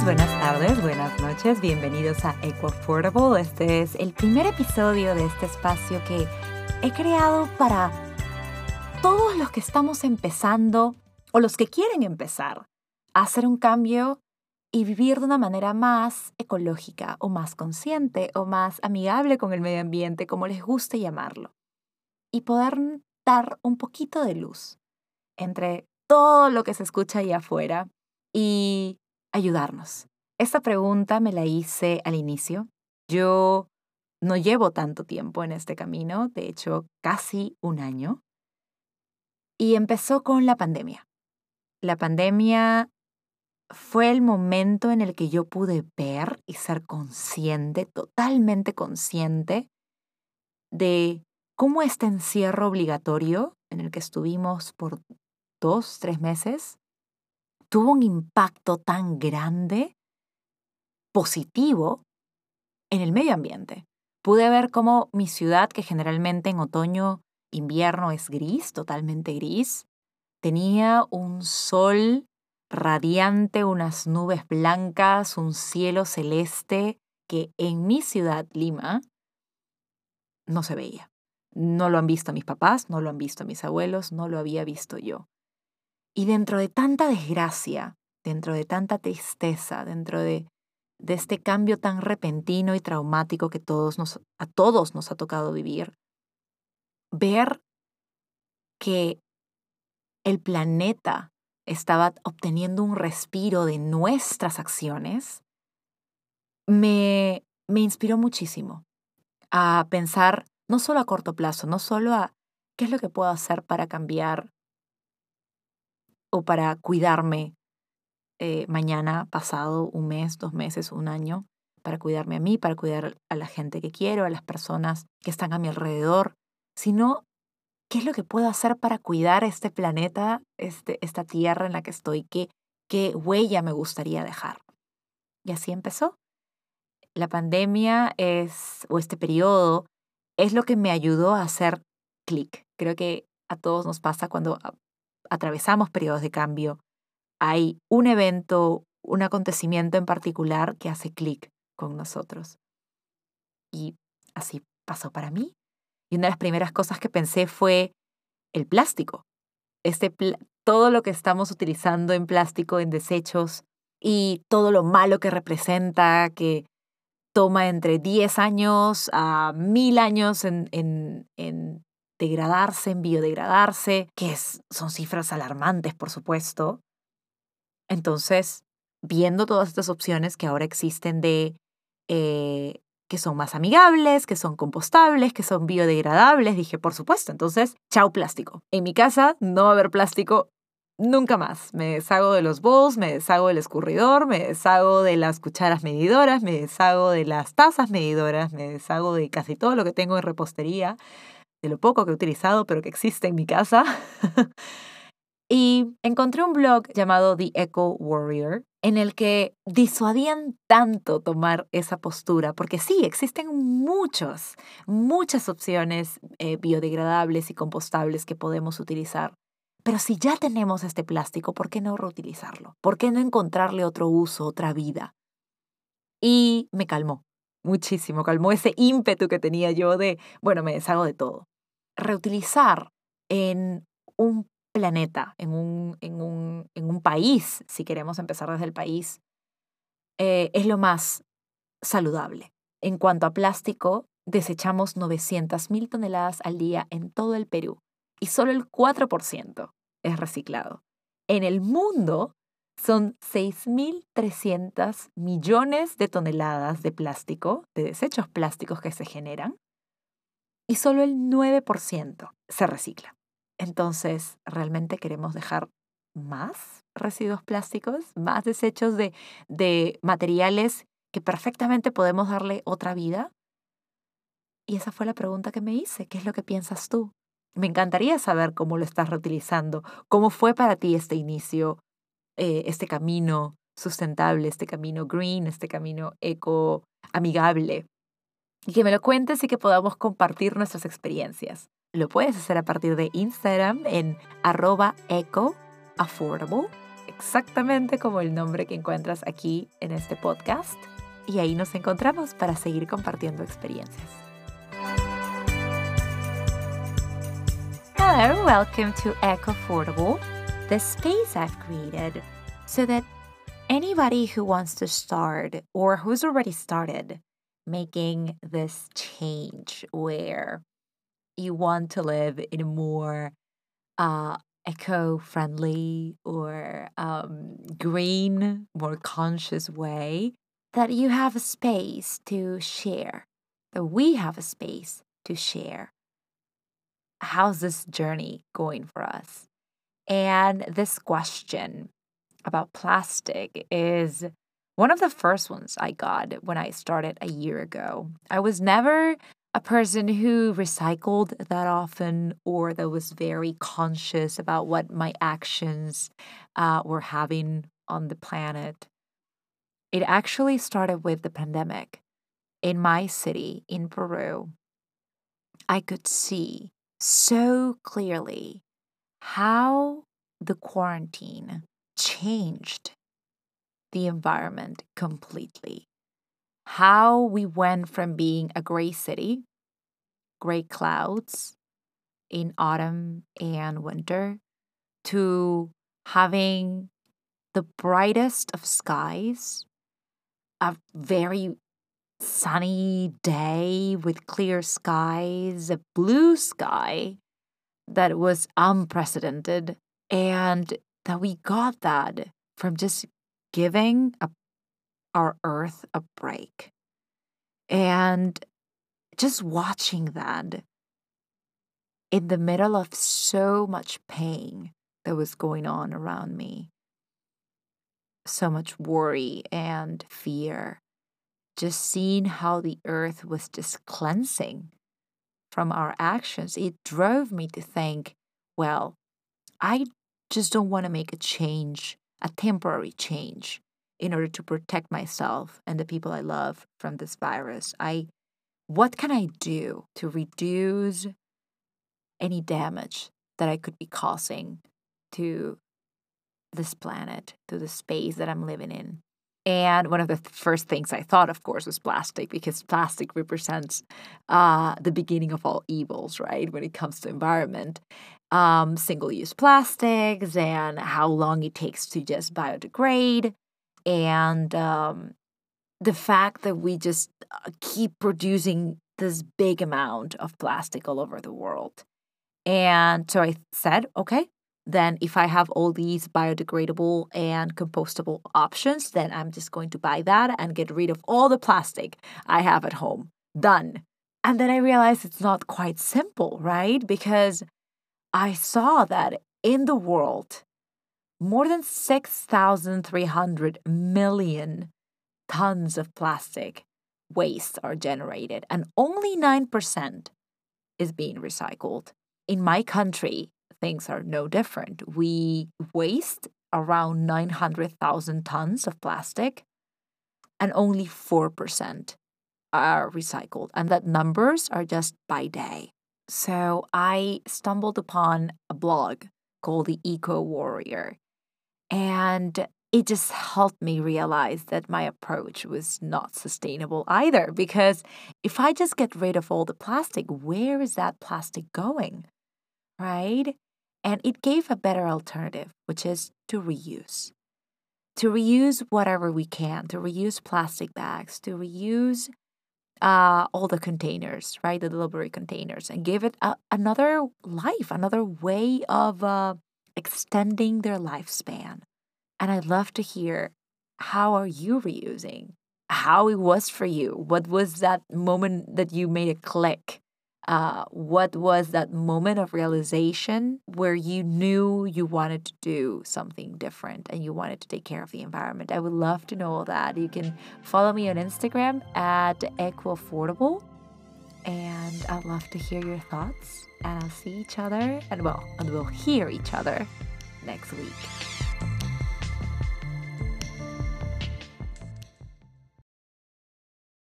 buenas tardes, buenas noches, bienvenidos a Eco Affordable. Este es el primer episodio de este espacio que he creado para todos los que estamos empezando o los que quieren empezar a hacer un cambio y vivir de una manera más ecológica o más consciente o más amigable con el medio ambiente, como les guste llamarlo. Y poder dar un poquito de luz entre todo lo que se escucha ahí afuera y ayudarnos. Esta pregunta me la hice al inicio. Yo no llevo tanto tiempo en este camino, de hecho casi un año. Y empezó con la pandemia. La pandemia fue el momento en el que yo pude ver y ser consciente, totalmente consciente, de cómo este encierro obligatorio en el que estuvimos por dos, tres meses, tuvo un impacto tan grande, positivo, en el medio ambiente. Pude ver cómo mi ciudad, que generalmente en otoño, invierno es gris, totalmente gris, tenía un sol radiante, unas nubes blancas, un cielo celeste que en mi ciudad, Lima, no se veía. No lo han visto mis papás, no lo han visto mis abuelos, no lo había visto yo. Y dentro de tanta desgracia, dentro de tanta tristeza, dentro de, este cambio tan repentino y traumático que todos nos, a todos nos ha tocado vivir, ver que el planeta estaba obteniendo un respiro de nuestras acciones, me, me inspiró muchísimo a pensar no solo a corto plazo, no solo a qué es lo que puedo hacer para cambiar o para cuidarme eh, mañana, pasado, un mes, dos meses, un año, para cuidarme a mí, para cuidar a la gente que quiero, a las personas que están a mi alrededor, sino qué es lo que puedo hacer para cuidar este planeta, este, esta tierra en la que estoy, qué, qué huella me gustaría dejar. Y así empezó. La pandemia es, o este periodo, es lo que me ayudó a hacer clic. Creo que a todos nos pasa cuando atravesamos periodos de cambio, hay un evento, un acontecimiento en particular que hace clic con nosotros. Y así pasó para mí. Y una de las primeras cosas que pensé fue el plástico. Este todo lo que estamos utilizando en plástico, en desechos, y todo lo malo que representa, que toma entre 10 años a 1000 años en, degradarse, en biodegradarse, que son cifras alarmantes, por supuesto. Entonces, viendo todas estas opciones que ahora existen de eh, que son más amigables, que son compostables, que son biodegradables, dije, por supuesto, entonces, chao plástico. En mi casa no va a haber plástico nunca más. Me deshago de los bowls, me deshago del escurridor, me deshago de las cucharas medidoras, me deshago de las tazas medidoras, me deshago de casi todo lo que tengo en repostería de lo poco que he utilizado, pero que existe en mi casa. y encontré un blog llamado The Eco Warrior, en el que disuadían tanto tomar esa postura, porque sí, existen muchos, muchas opciones eh, biodegradables y compostables que podemos utilizar. Pero si ya tenemos este plástico, ¿por qué no reutilizarlo? ¿Por qué no encontrarle otro uso, otra vida? Y me calmó muchísimo, calmó ese ímpetu que tenía yo de, bueno, me deshago de todo reutilizar en un planeta, en un, en un, en un país, si queremos empezar desde el país, eh, es lo más saludable. En cuanto a plástico, desechamos 900.000 toneladas al día en todo el Perú y solo el 4% es reciclado. En el mundo son 6.300 millones de toneladas de plástico, de desechos plásticos que se generan, y solo el 9% se recicla. Entonces, ¿realmente queremos dejar más residuos plásticos, más desechos de, de materiales que perfectamente podemos darle otra vida? Y esa fue la pregunta que me hice. ¿Qué es lo que piensas tú? Me encantaría saber cómo lo estás reutilizando, cómo fue para ti este inicio, eh, este camino sustentable, este camino green, este camino eco amigable y que me lo cuentes y que podamos compartir nuestras experiencias. Lo puedes hacer a partir de Instagram en arroba ecoaffordable, exactamente como el nombre que encuentras aquí en este podcast. Y ahí nos encontramos para seguir compartiendo experiencias. Hello, welcome to Eco Affordable, the space I've created so that anybody who wants to start or who's already started making this change where you want to live in a more uh, eco friendly or um, green, more conscious way, that you have a space to share, that we have a space to share. How's this journey going for us? And this question about plastic is one of the first ones I got when I started a year ago. I was never a person who recycled that often or that was very conscious about what my actions uh, were having on the planet. It actually started with the pandemic. In my city, in Peru, I could see so clearly how the quarantine changed the environment completely. How we went from being a gray city, gray clouds in autumn and winter, to having the brightest of skies, a very sunny day with clear skies, a blue sky that was unprecedented, and that we got that from just giving a, our earth a break. And just watching that in the middle of so much pain that was going on around me, so much worry and fear, just seeing how the earth was just cleansing from our actions, it drove me to think, well, I just don't want to make a change a temporary change in order to protect myself and the people I love from this virus. I what can I do to reduce any damage that I could be causing to this planet, to the space that I'm living in? And one of the first things I thought, of course, was plastic because plastic represents uh, the beginning of all evils, right? When it comes to environment, um, single-use plastics and how long it takes to just biodegrade, and um, the fact that we just uh, keep producing this big amount of plastic all over the world. And so I said, okay, then if I have all these biodegradable and compostable options, then I'm just going to buy that and get rid of all the plastic I have at home. Done. And then I realized it's not quite simple, right? Because I saw that in the world, more than 6,300 million tons of plastic waste are generated, and only 9% is being recycled. In my country, things are no different. We waste around 900,000 tons of plastic, and only 4% are recycled. And that numbers are just by day. So I stumbled upon a blog called The Eco Warrior. And it just helped me realize that my approach was not sustainable either. Because if I just get rid of all the plastic, where is that plastic going? Right? And it gave a better alternative, which is to reuse. To reuse whatever we can, to reuse plastic bags, to reuse uh, all the containers, right? The delivery containers, and give it a, another life, another way of uh, extending their lifespan. And I'd love to hear how are you reusing? How it was for you? What was that moment that you made a click? Uh, what was that moment of realization where you knew you wanted to do something different and you wanted to take care of the environment? I would love to know all that. You can follow me on Instagram at EcoAffordable, and I'd love to hear your thoughts. And I'll see each other, and well, and we'll hear each other next week.